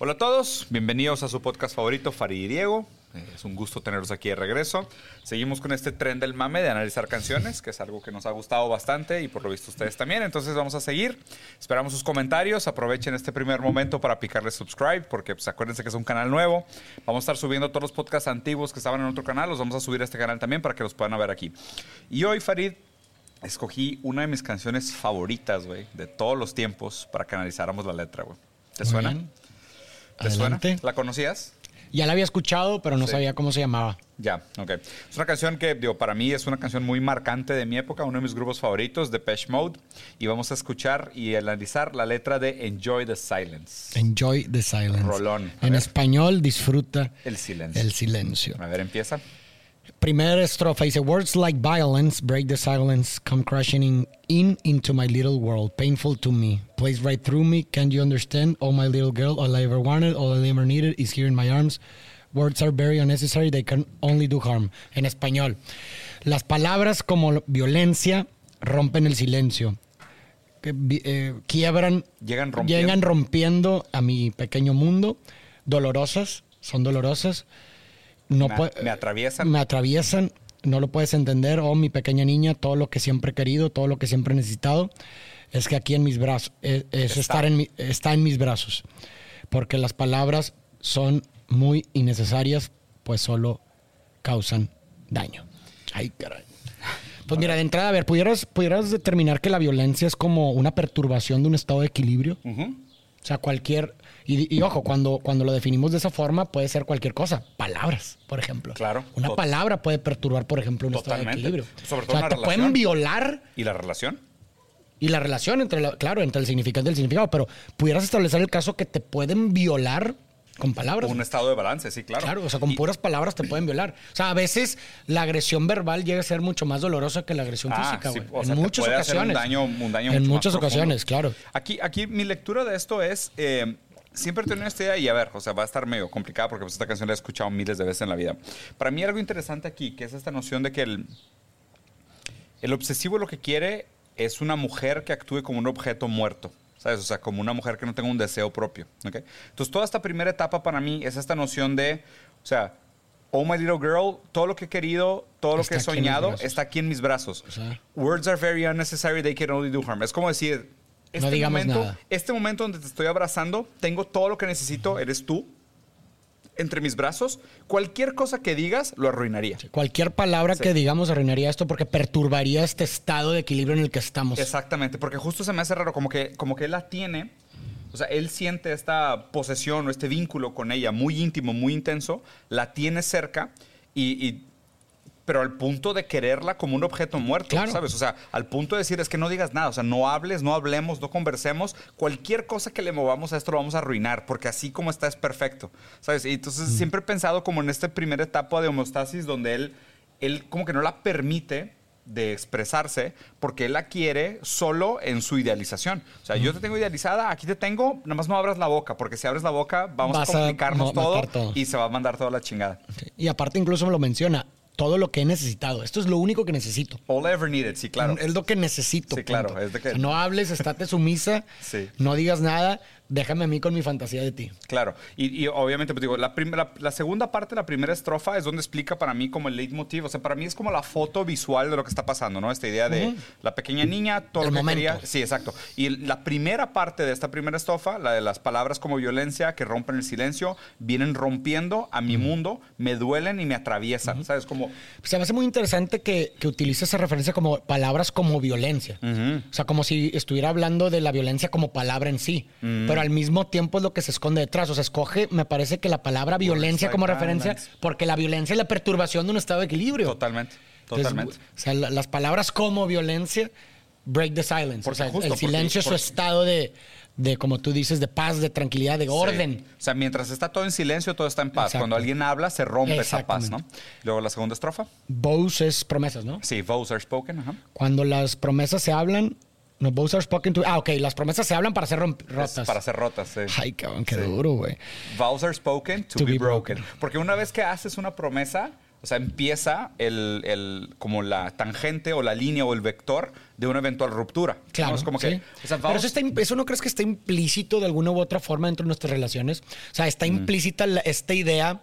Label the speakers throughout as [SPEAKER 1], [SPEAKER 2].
[SPEAKER 1] Hola a todos, bienvenidos a su podcast favorito, Farid y Diego. Eh, Es un gusto tenerlos aquí de regreso. Seguimos con este tren del mame de analizar canciones, que es algo que nos ha gustado bastante y por lo visto ustedes también. Entonces vamos a seguir. Esperamos sus comentarios. Aprovechen este primer momento para picarle subscribe, porque pues, acuérdense que es un canal nuevo. Vamos a estar subiendo todos los podcasts antiguos que estaban en otro canal. Los vamos a subir a este canal también para que los puedan ver aquí. Y hoy, Farid, escogí una de mis canciones favoritas, güey, de todos los tiempos para que analizáramos la letra, güey. ¿Te
[SPEAKER 2] Muy
[SPEAKER 1] suena?
[SPEAKER 2] bien.
[SPEAKER 1] ¿Te
[SPEAKER 2] Adelante.
[SPEAKER 1] suena? ¿La conocías?
[SPEAKER 2] Ya la había escuchado, pero no
[SPEAKER 1] Sí.
[SPEAKER 2] sabía cómo se llamaba.
[SPEAKER 1] Ya, ok. Es una canción que, digo, para mí es una canción muy marcante de mi época, uno de mis grupos favoritos, Depeche Mode. Y vamos a escuchar y analizar la letra de Enjoy the Silence.
[SPEAKER 2] Enjoy the silence.
[SPEAKER 1] Rolón. A
[SPEAKER 2] En
[SPEAKER 1] ver.
[SPEAKER 2] español, disfruta
[SPEAKER 1] El silencio.
[SPEAKER 2] el silencio.
[SPEAKER 1] A ver, empieza.
[SPEAKER 2] Primera estrofa dice: Words like violence break the silence, come crashing in, in into my little world, painful to me. Plays right through me. Can't you understand? Oh, my little girl, all I ever wanted, all I ever needed is here in my arms. Words are very unnecessary, they can only do harm. En español, las palabras como violencia rompen el silencio, que, eh, quiebran,
[SPEAKER 1] Llegan rompiendo.
[SPEAKER 2] llegan rompiendo a mi pequeño mundo, dolorosas, son dolorosas. No
[SPEAKER 1] me, me atraviesan.
[SPEAKER 2] me atraviesan, no lo puedes entender. Oh, mi pequeña niña, todo lo que siempre he querido, todo lo que siempre he necesitado, es que aquí en mis brazos, es, es
[SPEAKER 1] Está.
[SPEAKER 2] estar en mi- está en mis brazos. Porque las palabras son muy innecesarias, pues solo causan daño. Ay, caray. Pues mira, de entrada, a ver, ¿pudieras, ¿pudieras determinar que la violencia es como una perturbación de un estado de equilibrio?
[SPEAKER 1] Ujú.
[SPEAKER 2] O sea, cualquier... Y, y ojo, cuando, cuando lo definimos de esa forma, puede ser cualquier cosa. Palabras, por ejemplo.
[SPEAKER 1] Claro.
[SPEAKER 2] Una palabra puede perturbar, por ejemplo, un estado de equilibrio.
[SPEAKER 1] Sobre
[SPEAKER 2] o
[SPEAKER 1] todo
[SPEAKER 2] sea,
[SPEAKER 1] una
[SPEAKER 2] te
[SPEAKER 1] relación.
[SPEAKER 2] pueden violar
[SPEAKER 1] ¿Y la relación?
[SPEAKER 2] y la relación entre, la- claro, entre el significado y el significado, pero pudieras establecer el caso que te pueden violar con palabras.
[SPEAKER 1] Un estado de balance, sí, claro.
[SPEAKER 2] Claro, o sea, con
[SPEAKER 1] Y-
[SPEAKER 2] puras palabras te pueden violar. O sea, a veces la agresión verbal llega a ser mucho más dolorosa que la agresión
[SPEAKER 1] Ah,
[SPEAKER 2] física,
[SPEAKER 1] sí,
[SPEAKER 2] güey. en muchas
[SPEAKER 1] puede hacer un
[SPEAKER 2] ocasiones.
[SPEAKER 1] daño- un daño
[SPEAKER 2] en
[SPEAKER 1] mucho más
[SPEAKER 2] muchas
[SPEAKER 1] profundo.
[SPEAKER 2] ocasiones, claro.
[SPEAKER 1] Aquí, aquí mi lectura de esto es, eh, siempre he tenido esta idea y a ver, o sea, va a estar medio complicada porque pues, esta canción la he escuchado miles de veces en la vida. Para mí algo interesante aquí, que es esta noción de que el, el obsesivo lo que quiere es una mujer que actúe como un objeto muerto. ¿Sabes? O sea, como una mujer que no tenga un deseo propio. ¿ok? Entonces, toda esta primera etapa para mí es esta noción de, o sea, oh my little girl, todo lo que he querido, todo lo
[SPEAKER 2] Está
[SPEAKER 1] que he
[SPEAKER 2] aquí
[SPEAKER 1] soñado
[SPEAKER 2] brazos.
[SPEAKER 1] está aquí en mis brazos.
[SPEAKER 2] O sea.
[SPEAKER 1] Words are very unnecessary, they can only do harm. Es como decir, este,
[SPEAKER 2] digamos
[SPEAKER 1] momento,
[SPEAKER 2] nada.
[SPEAKER 1] este momento donde te estoy abrazando, tengo todo lo que necesito, eres tú, entre mis brazos. Cualquier cosa que digas lo arruinaría.
[SPEAKER 2] Cualquier palabra
[SPEAKER 1] Sí.
[SPEAKER 2] que digamos arruinaría esto porque perturbaría este estado de equilibrio en el que estamos.
[SPEAKER 1] Exactamente, porque justo se me hace raro, como que, como que él la tiene, o sea, él siente esta posesión o este vínculo con ella muy íntimo, muy intenso, la tiene cerca y... y- pero al punto de quererla como un objeto muerto,
[SPEAKER 2] Claro.
[SPEAKER 1] ¿sabes? O sea, al punto de decir es que no digas nada, o sea, no hables, no hablemos, no conversemos, cualquier cosa que le movamos a esto lo vamos a arruinar, porque así como está es perfecto, ¿sabes? Y entonces siempre he pensado como en esta primera etapa de homeostasis donde él, él como que no la permite de expresarse porque él la quiere solo en su idealización. O sea, yo te tengo idealizada, aquí te tengo, nada más no abras la boca, porque si abres la boca vamos
[SPEAKER 2] Vas
[SPEAKER 1] a
[SPEAKER 2] a
[SPEAKER 1] complicarnos
[SPEAKER 2] ma-
[SPEAKER 1] todo,
[SPEAKER 2] todo.
[SPEAKER 1] y se va a mandar toda la chingada.
[SPEAKER 2] Y aparte incluso me lo menciona, todo lo que he necesitado. Esto es lo único que necesito.
[SPEAKER 1] All I ever needed, sí, claro.
[SPEAKER 2] Es lo que necesito.
[SPEAKER 1] Sí, claro,
[SPEAKER 2] punto.
[SPEAKER 1] es de que-
[SPEAKER 2] O sea, no hables, estate sumisa,
[SPEAKER 1] Sí.
[SPEAKER 2] no digas nada, déjame a mí con mi fantasía de ti.
[SPEAKER 1] Claro, y, y obviamente, pues digo, la, la segunda parte, la primera estrofa es donde explica para mí como el leitmotiv, o sea, para mí es como la foto visual de lo que está pasando, ¿no? Esta idea de la pequeña niña, todo
[SPEAKER 2] El
[SPEAKER 1] lo que
[SPEAKER 2] momento.
[SPEAKER 1] quería. Sí, exacto. Y la primera parte de esta primera estrofa, la de las palabras como violencia que rompen el silencio, vienen rompiendo a mi mundo, me duelen y me atraviesan, ¿sabes? Como,
[SPEAKER 2] Se me hace muy interesante que, que utilice esa referencia como palabras como violencia. O sea, como si estuviera hablando de la violencia como palabra en sí. Pero al mismo tiempo es lo que se esconde detrás. O sea, escoge, me parece que la palabra violencia como referencia,
[SPEAKER 1] violence.
[SPEAKER 2] porque la violencia es la perturbación de un estado de equilibrio.
[SPEAKER 1] totalmente,
[SPEAKER 2] Entonces,
[SPEAKER 1] totalmente.
[SPEAKER 2] o sea, la- las palabras como violencia break the silence.
[SPEAKER 1] Porque
[SPEAKER 2] o sea,
[SPEAKER 1] justo,
[SPEAKER 2] el
[SPEAKER 1] porque-
[SPEAKER 2] silencio es su estado de, de, como tú dices, de paz, de tranquilidad, de orden.
[SPEAKER 1] Sí. O sea, mientras está todo en silencio, todo está en paz.
[SPEAKER 2] Exacto.
[SPEAKER 1] Cuando alguien habla, se rompe esa paz, ¿no? Luego la segunda estrofa.
[SPEAKER 2] Vows es promesas, ¿no?
[SPEAKER 1] Sí, vows are spoken, ajá.
[SPEAKER 2] Cuando las promesas se hablan, no, vows are spoken to. Ah, ok, las promesas se hablan para ser rotas.
[SPEAKER 1] para ser rotas, sí.
[SPEAKER 2] Ay, cabrón, qué
[SPEAKER 1] Sí.
[SPEAKER 2] duro, güey.
[SPEAKER 1] Vows are spoken to,
[SPEAKER 2] To
[SPEAKER 1] be,
[SPEAKER 2] be
[SPEAKER 1] broken.
[SPEAKER 2] broken.
[SPEAKER 1] Porque una vez que haces una promesa, O sea, empieza el, el- como la tangente o la línea o el vector de una eventual ruptura. ¿no?
[SPEAKER 2] Claro.
[SPEAKER 1] Es como que,
[SPEAKER 2] sí.
[SPEAKER 1] o sea,
[SPEAKER 2] Pero eso, está, eso no crees que está implícito de alguna u otra forma dentro de nuestras relaciones. O sea, está implícita la- esta idea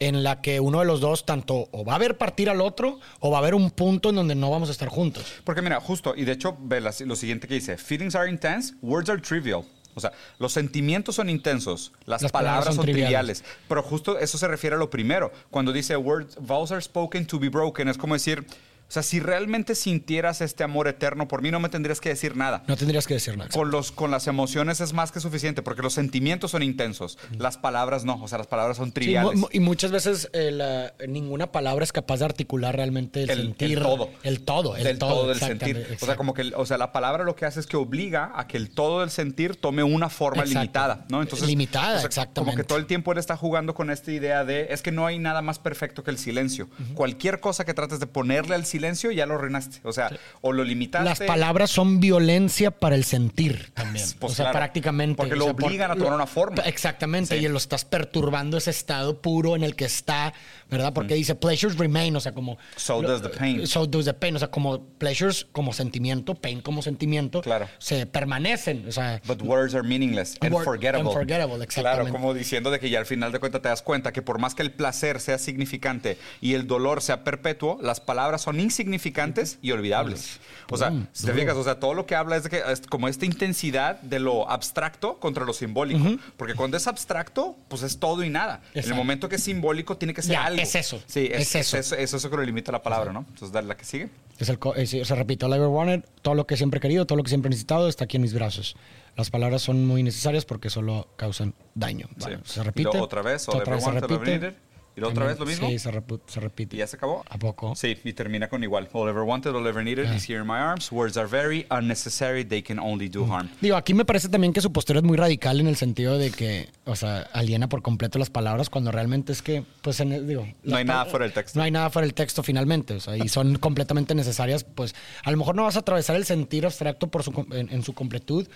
[SPEAKER 2] en la que uno de los dos tanto o va a ver partir al otro o va a haber un punto en donde no vamos a estar juntos.
[SPEAKER 1] Porque mira, justo, y de hecho, ve lo siguiente que dice, feelings are intense, words are trivial. O sea, los sentimientos son intensos, las,
[SPEAKER 2] Las
[SPEAKER 1] palabras,
[SPEAKER 2] palabras son
[SPEAKER 1] son
[SPEAKER 2] triviales.
[SPEAKER 1] triviales. Pero justo eso se refiere a lo primero. Cuando dice words, vows are spoken to be broken, es como decir, o sea, si realmente sintieras este amor eterno por mí, no me tendrías que decir nada.
[SPEAKER 2] No tendrías que decir nada.
[SPEAKER 1] Con, los, con las emociones es más que suficiente, porque los sentimientos son intensos, las palabras no, o sea, las palabras son
[SPEAKER 2] Sí,
[SPEAKER 1] triviales.
[SPEAKER 2] mu- y muchas veces eh, la- ninguna palabra es capaz de articular realmente el,
[SPEAKER 1] el, el
[SPEAKER 2] sentir.
[SPEAKER 1] todo.
[SPEAKER 2] El todo, el
[SPEAKER 1] del
[SPEAKER 2] todo.
[SPEAKER 1] todo del sentir. O sea, como que, el- o sea, la palabra lo que hace es que obliga a que el todo del sentir tome una forma
[SPEAKER 2] Exacto.
[SPEAKER 1] limitada, ¿no?
[SPEAKER 2] Limitada,
[SPEAKER 1] o sea,
[SPEAKER 2] exactamente.
[SPEAKER 1] Como que todo el tiempo él está jugando con esta idea de es que no hay nada más perfecto que el silencio. Cualquier cosa que trates de ponerle al silencio ya lo arruinaste. O sea, o lo limitaste.
[SPEAKER 2] Las palabras son violencia para el sentir también.
[SPEAKER 1] Pues
[SPEAKER 2] o sea,
[SPEAKER 1] claro,
[SPEAKER 2] prácticamente.
[SPEAKER 1] porque
[SPEAKER 2] o
[SPEAKER 1] lo
[SPEAKER 2] sea, por-
[SPEAKER 1] obligan a tomar una forma.
[SPEAKER 2] Exactamente.
[SPEAKER 1] Sí.
[SPEAKER 2] Y lo estás perturbando ese estado puro en el que está, ¿verdad? Porque dice pleasures remain, o sea, como.
[SPEAKER 1] So does the pain.
[SPEAKER 2] So does the pain. O sea, como pleasures como sentimiento, pain como sentimiento.
[SPEAKER 1] Claro.
[SPEAKER 2] Se permanecen. O sea.
[SPEAKER 1] But words are meaningless and
[SPEAKER 2] Word-
[SPEAKER 1] forgettable. Claro,
[SPEAKER 2] exactamente.
[SPEAKER 1] como diciendo de que ya al final de cuentas te das cuenta que por más que el placer sea significante y el dolor sea perpetuo, las palabras son insignificantes y olvidables. O sea, si te fijas, o sea, todo lo que habla es de que es como esta intensidad de lo abstracto contra lo simbólico. Porque cuando es abstracto, pues es todo y nada. En el
[SPEAKER 2] Exacto.
[SPEAKER 1] momento que es simbólico, tiene que ser
[SPEAKER 2] Ya,
[SPEAKER 1] algo.
[SPEAKER 2] es eso.
[SPEAKER 1] Sí, es,
[SPEAKER 2] Es eso.
[SPEAKER 1] Es, eso, es eso que lo limita la palabra, ¿no? Entonces, dale la que sigue.
[SPEAKER 2] Es el, co- es- se repite, all I ever wanted, todo lo que siempre he querido, todo lo que siempre he necesitado está aquí en mis brazos. Las palabras son muy necesarias porque solo causan daño. Bueno,
[SPEAKER 1] Sí.
[SPEAKER 2] se repite.
[SPEAKER 1] otra vez,
[SPEAKER 2] otra vez se repite.
[SPEAKER 1] Y luego otra vez lo mismo.
[SPEAKER 2] Sí, se, repu- se repite.
[SPEAKER 1] ¿Y ya se acabó?
[SPEAKER 2] ¿A poco?
[SPEAKER 1] Sí, y termina con igual. All ever wanted, all ever needed is here in my arms. Words are very unnecessary, they can only do harm.
[SPEAKER 2] Digo, aquí me parece también que su postura es muy radical en el sentido de que, o sea, aliena por completo las palabras cuando realmente es que, pues, en el- digo...
[SPEAKER 1] No hay nada fuera del texto.
[SPEAKER 2] No hay nada fuera del texto finalmente, o sea, y son completamente necesarias, pues, a lo mejor no vas a atravesar el sentir abstracto por su, en, en su completud,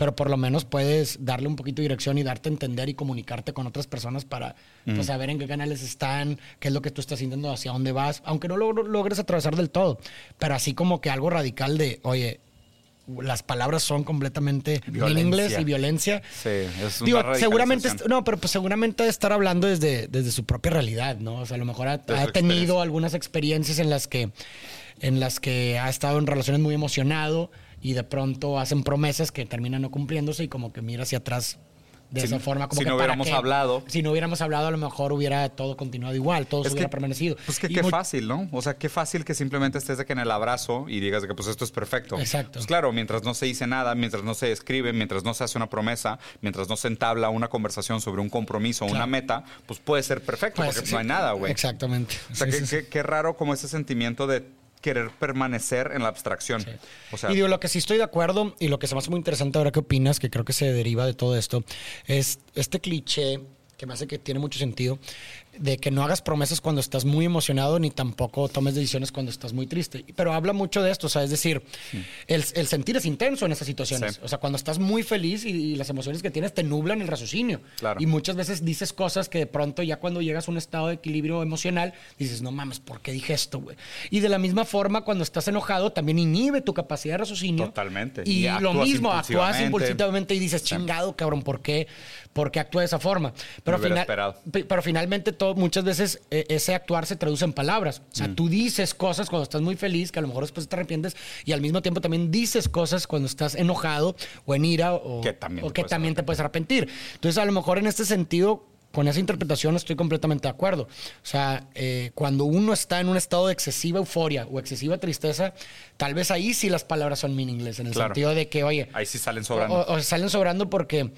[SPEAKER 2] pero por lo menos puedes darle un poquito de dirección y darte a entender y comunicarte con otras personas para pues, saber en qué canales están, qué es lo que tú estás sintiendo, hacia dónde vas, aunque no lo logres atravesar del todo, pero así como que algo radical de, oye, las palabras son completamente
[SPEAKER 1] Violencia.
[SPEAKER 2] meaningless y violencia.
[SPEAKER 1] Sí, es una
[SPEAKER 2] Digo, seguramente, no, pero pues seguramente estar hablando desde, desde su propia realidad, ¿no? O sea, a lo mejor ha, ha tenido algunas experiencias en las que en las que ha estado en relaciones muy emocionado y de pronto hacen promesas que terminan no cumpliéndose y como que mira hacia atrás de
[SPEAKER 1] Si-
[SPEAKER 2] esa forma como
[SPEAKER 1] si
[SPEAKER 2] que
[SPEAKER 1] no hubiéramos hablado.
[SPEAKER 2] si no hubiéramos hablado a lo mejor hubiera todo continuado igual todo
[SPEAKER 1] Es
[SPEAKER 2] hubiera
[SPEAKER 1] que-
[SPEAKER 2] permanecido
[SPEAKER 1] Pues que
[SPEAKER 2] Y
[SPEAKER 1] qué fácil, ¿no? O sea, qué fácil que simplemente estés de que en el abrazo y digas de que pues esto es perfecto.
[SPEAKER 2] Exacto.
[SPEAKER 1] Pues claro, mientras no se dice nada, mientras no se escribe, mientras no se hace una promesa, mientras no se entabla una conversación sobre un compromiso o una
[SPEAKER 2] Claro.
[SPEAKER 1] meta, pues puede ser perfecto,
[SPEAKER 2] Pues,
[SPEAKER 1] porque
[SPEAKER 2] sí,
[SPEAKER 1] no hay nada, güey.
[SPEAKER 2] exactamente
[SPEAKER 1] O sea,
[SPEAKER 2] Sí,
[SPEAKER 1] qué,
[SPEAKER 2] sí, sí.
[SPEAKER 1] qué- qué raro como ese sentimiento de querer permanecer en la abstracción. O sea,
[SPEAKER 2] y digo, lo que sí estoy de acuerdo y lo que se me hace muy interesante ahora que opinas, que creo que se deriva de todo esto, es este cliché que me hace que tiene mucho sentido, de que no hagas promesas cuando estás muy emocionado ni tampoco tomes decisiones cuando estás muy triste. Pero habla mucho de esto, o sea, es decir, el, el sentir es intenso en esas situaciones.
[SPEAKER 1] Sí.
[SPEAKER 2] O sea, cuando estás muy feliz y, y las emociones que tienes te nublan el raciocinio.
[SPEAKER 1] Claro.
[SPEAKER 2] Y muchas veces dices cosas que de pronto ya cuando llegas a un estado de equilibrio emocional, dices, no mames, ¿por qué dije esto, güey? Y de la misma forma, cuando estás enojado, también inhibe tu capacidad de raciocinio.
[SPEAKER 1] Totalmente.
[SPEAKER 2] Y,
[SPEAKER 1] Y
[SPEAKER 2] lo mismo, actúas
[SPEAKER 1] impulsivamente.
[SPEAKER 2] impulsivamente y dices, chingado, cabrón, ¿por qué? ¿Por qué actúa de esa forma? Pero,
[SPEAKER 1] Hubiera
[SPEAKER 2] final-
[SPEAKER 1] esperado.
[SPEAKER 2] pero finalmente, todo, muchas veces eh, ese actuar se traduce en palabras. O sea,
[SPEAKER 1] Mm.
[SPEAKER 2] tú dices cosas cuando estás muy feliz, que a lo mejor después te arrepientes, y al mismo tiempo también dices cosas cuando estás enojado o en ira o
[SPEAKER 1] Que también
[SPEAKER 2] o
[SPEAKER 1] te
[SPEAKER 2] que
[SPEAKER 1] puedes
[SPEAKER 2] también te puedes arrepentir. Entonces, a lo mejor en este sentido, con esa interpretación estoy completamente de acuerdo. O sea, eh, cuando uno está en un estado de excesiva euforia o excesiva tristeza, tal vez ahí sí las palabras son meaningless, en el
[SPEAKER 1] Claro.
[SPEAKER 2] sentido de que, oye,
[SPEAKER 1] ahí sí salen sobrando.
[SPEAKER 2] o, o salen sobrando porque,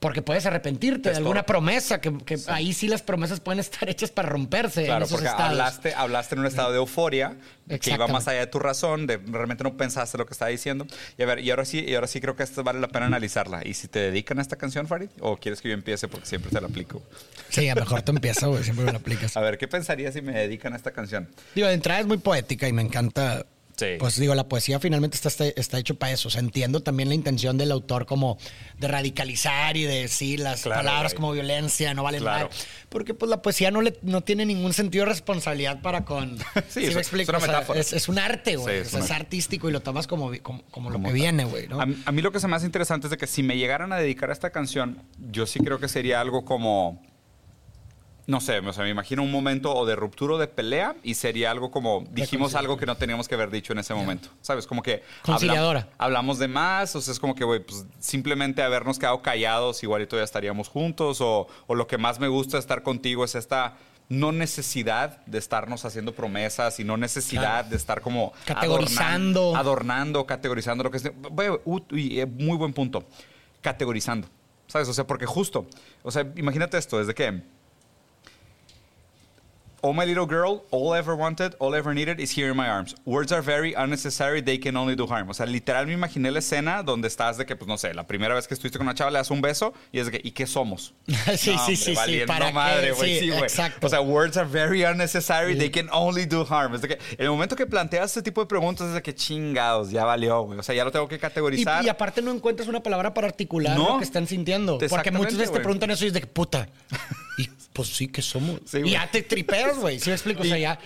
[SPEAKER 2] porque puedes arrepentirte
[SPEAKER 1] Te
[SPEAKER 2] de alguna promesa, que, que ahí sí las promesas pueden estar hechas para romperse
[SPEAKER 1] Claro,
[SPEAKER 2] en esos
[SPEAKER 1] porque
[SPEAKER 2] estados.
[SPEAKER 1] hablaste, hablaste en un estado de euforia que iba más allá de tu razón, de realmente no pensaste lo que estaba diciendo. Y a ver, y ahora sí, y ahora sí creo que esto vale la pena analizarla. ¿Y si te dedican a esta canción, Farid? ¿O quieres que yo empiece porque siempre te la aplico?
[SPEAKER 2] Sí, a lo mejor te empieza, güey, siempre me lo aplicas.
[SPEAKER 1] A ver, ¿qué pensarías si me dedican a esta canción?
[SPEAKER 2] Digo, de entrada es muy poética y me encanta
[SPEAKER 1] Sí.
[SPEAKER 2] Pues digo, la poesía finalmente está, está, está hecho para eso. O sea, entiendo también la intención del autor como de radicalizar y de decir las
[SPEAKER 1] Claro,
[SPEAKER 2] palabras
[SPEAKER 1] güey.
[SPEAKER 2] como violencia, no valen
[SPEAKER 1] Claro.
[SPEAKER 2] nada. Porque pues la poesía no, le, no tiene ningún sentido de responsabilidad para con...
[SPEAKER 1] Sí,
[SPEAKER 2] ¿Sí
[SPEAKER 1] es-
[SPEAKER 2] me explico?
[SPEAKER 1] es una
[SPEAKER 2] O sea,
[SPEAKER 1] metáfora.
[SPEAKER 2] es, es un arte, güey.
[SPEAKER 1] Sí,
[SPEAKER 2] O
[SPEAKER 1] es
[SPEAKER 2] sea,
[SPEAKER 1] una-
[SPEAKER 2] es artístico y lo tomas como, como, como lo
[SPEAKER 1] Como
[SPEAKER 2] que
[SPEAKER 1] tal.
[SPEAKER 2] viene, güey, ¿no?
[SPEAKER 1] A, mí- a mí lo que se me hace interesante es de que si me llegaran a dedicar a esta canción, yo sí creo que sería algo como, no sé, o sea, me imagino un momento o de ruptura o de pelea y sería algo como, dijimos algo que no teníamos que haber dicho en ese momento, ¿sabes? Como que
[SPEAKER 2] Conciliadora.
[SPEAKER 1] hablamos de más, o sea, es como que, güey, pues simplemente habernos quedado callados, igualito ya estaríamos juntos, o, o lo que más me gusta estar contigo es esta no necesidad de estarnos haciendo promesas y no necesidad de estar como
[SPEAKER 2] Categorizando.
[SPEAKER 1] adornan- adornando, categorizando lo que es. Uy, eh, muy buen punto. Categorizando. ¿Sabes? O sea, porque justo, o sea, imagínate esto, desde que Oh my little girl, all I ever wanted, all I ever needed is here in my arms. Words are very unnecessary, they can only do harm. O sea, literal me imaginé la escena donde estás de que, pues no sé, la primera vez que estuviste con una chava le das un beso y es de que, ¿y qué somos?
[SPEAKER 2] Sí, sí, sí, sí,
[SPEAKER 1] valiendo
[SPEAKER 2] ¿para qué?
[SPEAKER 1] madre, güey.
[SPEAKER 2] Sí,
[SPEAKER 1] Sí, güey. O sea, words are very unnecessary, they can only do harm. Es de que el momento que planteas este tipo de preguntas es de que chingados, ya valió, güey. O sea, ya lo tengo que
[SPEAKER 2] Y,
[SPEAKER 1] categorizar.
[SPEAKER 2] y aparte no encuentras una palabra para articular
[SPEAKER 1] No.
[SPEAKER 2] lo que están sintiendo. Porque muchas veces te
[SPEAKER 1] güey.
[SPEAKER 2] preguntan eso y es de que puta. Y pues sí que somos.
[SPEAKER 1] Sí,
[SPEAKER 2] y ya te tripeas, güey. ¿Sí me explico? O sea, ya.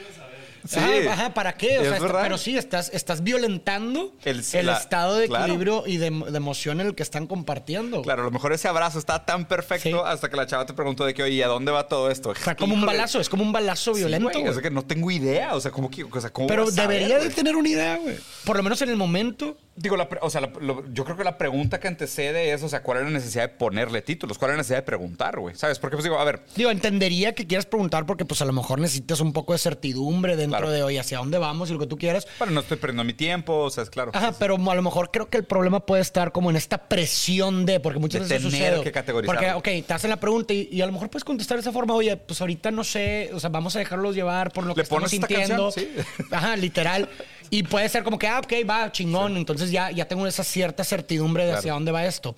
[SPEAKER 1] Sí.
[SPEAKER 2] Ajá, ajá, ¿para qué? O sea, está- pero sí, estás, estás violentando
[SPEAKER 1] El-
[SPEAKER 2] el,
[SPEAKER 1] la-
[SPEAKER 2] estado de
[SPEAKER 1] claro.
[SPEAKER 2] equilibrio y de, de emoción en el que están compartiendo.
[SPEAKER 1] Claro, a lo mejor ese abrazo está tan perfecto
[SPEAKER 2] Sí.
[SPEAKER 1] hasta que la chava te preguntó de que, oye, ¿a dónde va todo esto?
[SPEAKER 2] O sea, como un balazo, es como un balazo
[SPEAKER 1] Sí,
[SPEAKER 2] violento.
[SPEAKER 1] güey,
[SPEAKER 2] güey.
[SPEAKER 1] Es que no tengo idea. O sea, ¿cómo, que- o sea, ¿cómo
[SPEAKER 2] pero
[SPEAKER 1] saber,
[SPEAKER 2] debería de tener una idea, güey. Por lo menos en el momento.
[SPEAKER 1] Digo, la o sea, la- lo- yo creo que la pregunta que antecede es, o sea, ¿cuál es la necesidad de ponerle títulos? ¿Cuál es la necesidad de preguntar, güey? ¿Sabes? Porque, pues digo, a ver,
[SPEAKER 2] Digo, entendería que quieras preguntar porque pues a lo mejor necesitas un poco de certidumbre dentro
[SPEAKER 1] Claro.
[SPEAKER 2] de hoy hacia dónde vamos y lo que tú quieras.
[SPEAKER 1] bueno, no estoy perdiendo mi tiempo, o sea, es claro.
[SPEAKER 2] Ajá, pero a lo mejor creo que el problema puede estar como en esta presión de, porque muchas
[SPEAKER 1] De
[SPEAKER 2] veces
[SPEAKER 1] tener
[SPEAKER 2] sucede.
[SPEAKER 1] que categorizarlo.
[SPEAKER 2] Porque, ok, te hacen la pregunta y, y a lo mejor puedes contestar de esa forma, oye, pues ahorita no sé, o sea, vamos a dejarlos llevar por lo que
[SPEAKER 1] ¿Le
[SPEAKER 2] estamos
[SPEAKER 1] pones esta
[SPEAKER 2] sintiendo.
[SPEAKER 1] canción? Sí.
[SPEAKER 2] Ajá, literal. Y puede ser como que, ah, ok, va, chingón. Entonces ya, ya tengo esa cierta certidumbre de
[SPEAKER 1] Claro.
[SPEAKER 2] hacia dónde va esto.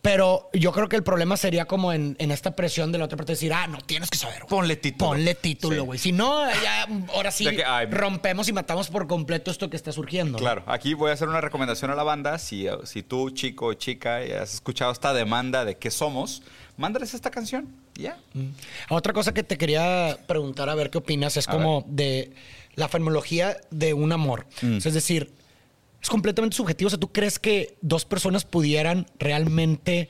[SPEAKER 2] Pero yo creo que el problema sería como en, en esta presión de la otra parte decir, ah, no, tienes que saber. güey.
[SPEAKER 1] Ponle título.
[SPEAKER 2] Ponle título, güey. Si no, ya, ahora sí,
[SPEAKER 1] De que, ay,
[SPEAKER 2] rompemos y matamos por completo esto que está surgiendo.
[SPEAKER 1] Claro, aquí voy a hacer una recomendación a la banda. Si, si tú, chico o chica, has escuchado esta demanda de qué somos, mándales esta canción. Ya.
[SPEAKER 2] Otra cosa que te quería preguntar, a ver qué opinas, es
[SPEAKER 1] A
[SPEAKER 2] como de la fenomenología de un amor.
[SPEAKER 1] Mm.
[SPEAKER 2] O sea, es decir, es completamente subjetivo. O sea, ¿tú crees que dos personas pudieran realmente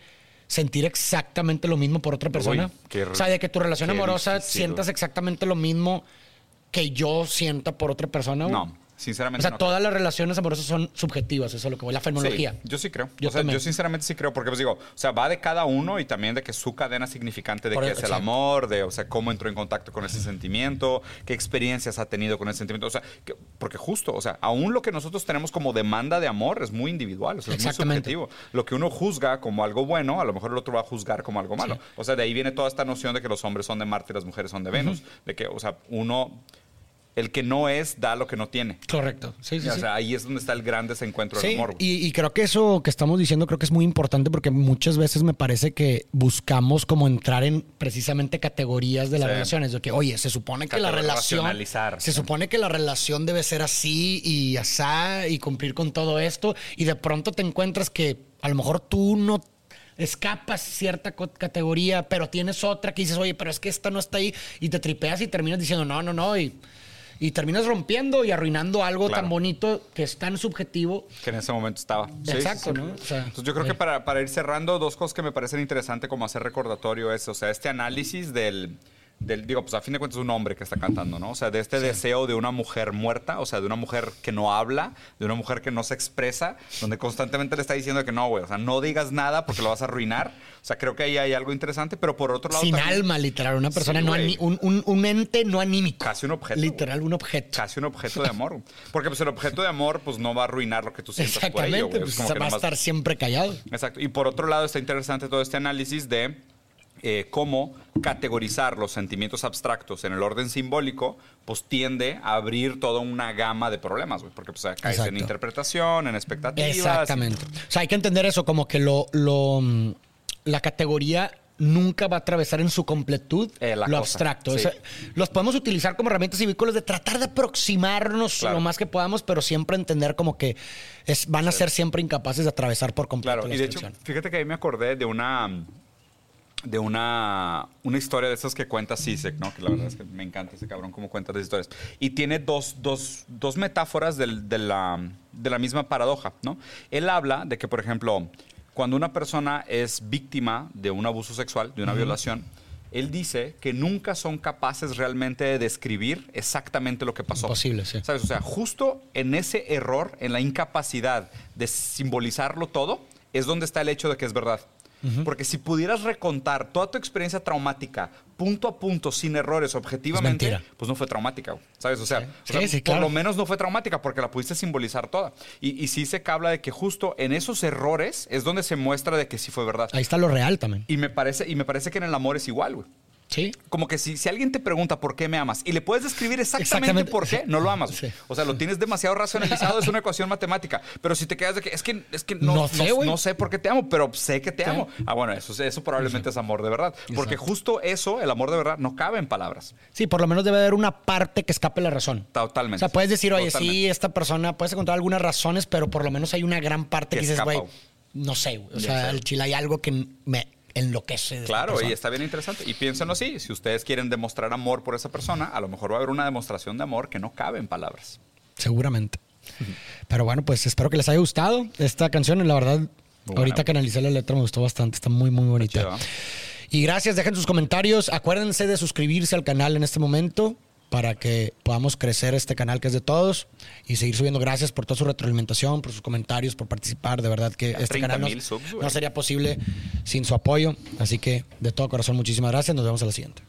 [SPEAKER 2] sentir exactamente lo mismo por otra persona?
[SPEAKER 1] qué-
[SPEAKER 2] o sea, de que tu relación amorosa
[SPEAKER 1] difícil,
[SPEAKER 2] sientas exactamente lo mismo que yo sienta por otra persona. güey?
[SPEAKER 1] No, sinceramente
[SPEAKER 2] O sea,
[SPEAKER 1] no.
[SPEAKER 2] todas las relaciones amorosas son subjetivas, eso es lo que voy, la fenomenología.
[SPEAKER 1] Sí, yo sí creo.
[SPEAKER 2] Yo
[SPEAKER 1] o sea, yo sinceramente sí creo, porque pues digo, o sea, va de cada uno y también de que su cadena significante de
[SPEAKER 2] Por
[SPEAKER 1] qué
[SPEAKER 2] el-
[SPEAKER 1] es el amor, de, o sea, cómo entró en contacto con ese sentimiento, qué experiencias ha tenido con ese sentimiento, o sea, que- porque justo, o sea, aún lo que nosotros tenemos como demanda de amor es muy individual, o sea, es muy subjetivo. Lo que uno juzga como algo bueno, a lo mejor el otro va a juzgar como algo malo. O sea, de ahí viene toda esta noción de que los hombres son de Marte y las mujeres son de Venus, de que, o sea, uno, el que no es, da lo que no tiene.
[SPEAKER 2] Correcto. Sí, sí,
[SPEAKER 1] o
[SPEAKER 2] sí.
[SPEAKER 1] sea, ahí es donde está el gran desencuentro del amor.
[SPEAKER 2] y, y creo que eso que estamos diciendo creo que es muy importante porque muchas veces me parece que buscamos como entrar en precisamente categorías de las relaciones. De que, oye, se supone que la relación. Se supone que la relación debe ser así y asá y cumplir con todo esto. Y de pronto te encuentras que a lo mejor tú no escapas cierta categoría, pero tienes otra que dices, oye, pero es que esta no está ahí. Y te tripeas y terminas diciendo, no, no, no. Y, y terminas rompiendo y arruinando algo
[SPEAKER 1] Claro.
[SPEAKER 2] tan bonito que es tan subjetivo
[SPEAKER 1] que en ese momento estaba.
[SPEAKER 2] Exacto,
[SPEAKER 1] sí, sí.
[SPEAKER 2] ¿no? O sea,
[SPEAKER 1] Entonces yo creo
[SPEAKER 2] eh.
[SPEAKER 1] que para, para ir cerrando, dos cosas que me parecen interesantes como hacer recordatorio es, o sea, este análisis del, del, digo, pues a fin de cuentas es un hombre que está cantando, ¿no? O sea, de este deseo de una mujer muerta, o sea, de una mujer que no habla, de una mujer que no se expresa, donde constantemente le está diciendo que no, güey, o sea, no digas nada porque lo vas a arruinar. O sea, creo que ahí hay algo interesante, pero por otro lado
[SPEAKER 2] Sin
[SPEAKER 1] también-
[SPEAKER 2] alma, literal. Una persona
[SPEAKER 1] Sí,
[SPEAKER 2] no un, un- un ente no anímico.
[SPEAKER 1] Casi un objeto.
[SPEAKER 2] Literal, un objeto.
[SPEAKER 1] Casi un objeto de amor. Porque pues el objeto de amor pues no va a arruinar lo que tú sientas por ello,
[SPEAKER 2] Exactamente,
[SPEAKER 1] güey.
[SPEAKER 2] pues va a
[SPEAKER 1] nomás-
[SPEAKER 2] estar siempre callado.
[SPEAKER 1] Exacto. Y por otro lado está interesante todo este análisis de eh, cómo categorizar los sentimientos abstractos en el orden simbólico, pues tiende a abrir toda una gama de problemas, güey. Porque pues caes en
[SPEAKER 2] Exacto.
[SPEAKER 1] interpretación, en expectativas.
[SPEAKER 2] Exactamente. O sea, hay que entender eso como que lo, lo, mm, la categoría nunca va a atravesar en su completud
[SPEAKER 1] Eh,
[SPEAKER 2] lo
[SPEAKER 1] cosa,
[SPEAKER 2] abstracto.
[SPEAKER 1] sí.
[SPEAKER 2] O sea, los podemos utilizar como herramientas y vehículos de tratar de aproximarnos
[SPEAKER 1] Claro.
[SPEAKER 2] lo más que podamos, pero siempre entender como que es, van a ser siempre incapaces de atravesar por completo
[SPEAKER 1] Claro,
[SPEAKER 2] la
[SPEAKER 1] y de hecho, fíjate que ahí me acordé de una de una, una historia de esas que cuenta Sisek, ¿no? Que la verdad es que me encanta ese cabrón cómo cuenta las historias. Y tiene dos, dos, dos metáforas del- de, la, de la misma paradoja, ¿no? Él habla de que, por ejemplo, cuando una persona es víctima de un abuso sexual, de una violación, él dice que nunca son capaces realmente de describir exactamente lo que pasó.
[SPEAKER 2] Imposible, sí.
[SPEAKER 1] ¿Sabes? O sea, justo en ese error, en la incapacidad de simbolizarlo todo, es donde está el hecho de que es verdad. Porque si pudieras recontar toda tu experiencia traumática punto a punto, sin errores, objetivamente, pues no fue traumática, ¿sabes? O sea,
[SPEAKER 2] Sí.
[SPEAKER 1] o sea,
[SPEAKER 2] Sí, sí,
[SPEAKER 1] por lo menos no fue traumática porque la pudiste simbolizar toda. Y, y sí se habla de que justo en esos errores es donde se muestra de que sí fue verdad.
[SPEAKER 2] Ahí está lo real también.
[SPEAKER 1] Y me parece, y me parece que en el amor es igual, güey.
[SPEAKER 2] Sí.
[SPEAKER 1] Como que si, si alguien te pregunta por qué me amas y le puedes describir exactamente,
[SPEAKER 2] Exactamente,
[SPEAKER 1] por qué,
[SPEAKER 2] sí.
[SPEAKER 1] no lo amas.
[SPEAKER 2] Sí.
[SPEAKER 1] O sea, lo tienes demasiado racionalizado, es una ecuación matemática. Pero si te quedas de que es que, es que no,
[SPEAKER 2] No sé, güey.
[SPEAKER 1] no sé por qué te amo, pero sé que te amo. Ah, bueno, eso, eso probablemente es amor de verdad. Porque
[SPEAKER 2] Exacto.
[SPEAKER 1] justo eso, el amor de verdad, no cabe en palabras.
[SPEAKER 2] Sí, por lo menos debe haber una parte que escape la razón.
[SPEAKER 1] Totalmente.
[SPEAKER 2] O sea, puedes decir, oye,
[SPEAKER 1] Totalmente.
[SPEAKER 2] sí, esta persona, puedes encontrar algunas razones, pero por lo menos hay una gran parte
[SPEAKER 1] Que
[SPEAKER 2] que, dices, güey, no sé, güey. O sea, el chile hay algo que me enloquece. de
[SPEAKER 1] Claro, y está bien interesante. Y piénsenlo así, si ustedes quieren demostrar amor por esa persona, a lo mejor va a haber una demostración de amor que no cabe en palabras.
[SPEAKER 2] Seguramente. Pero bueno, pues espero que les haya gustado esta canción. La verdad, ahorita que analicé la letra me gustó bastante. Está muy, muy bonita. Y gracias, dejen sus comentarios. Acuérdense de suscribirse al canal en este momento para que podamos crecer este canal que es de todos y seguir subiendo. Gracias por toda su retroalimentación, por sus comentarios, por participar. De verdad que
[SPEAKER 1] Ya
[SPEAKER 2] este
[SPEAKER 1] 30,000
[SPEAKER 2] canal no,
[SPEAKER 1] subs,
[SPEAKER 2] no sería posible sin su apoyo. Así que de todo corazón, muchísimas gracias. Nos vemos a la siguiente.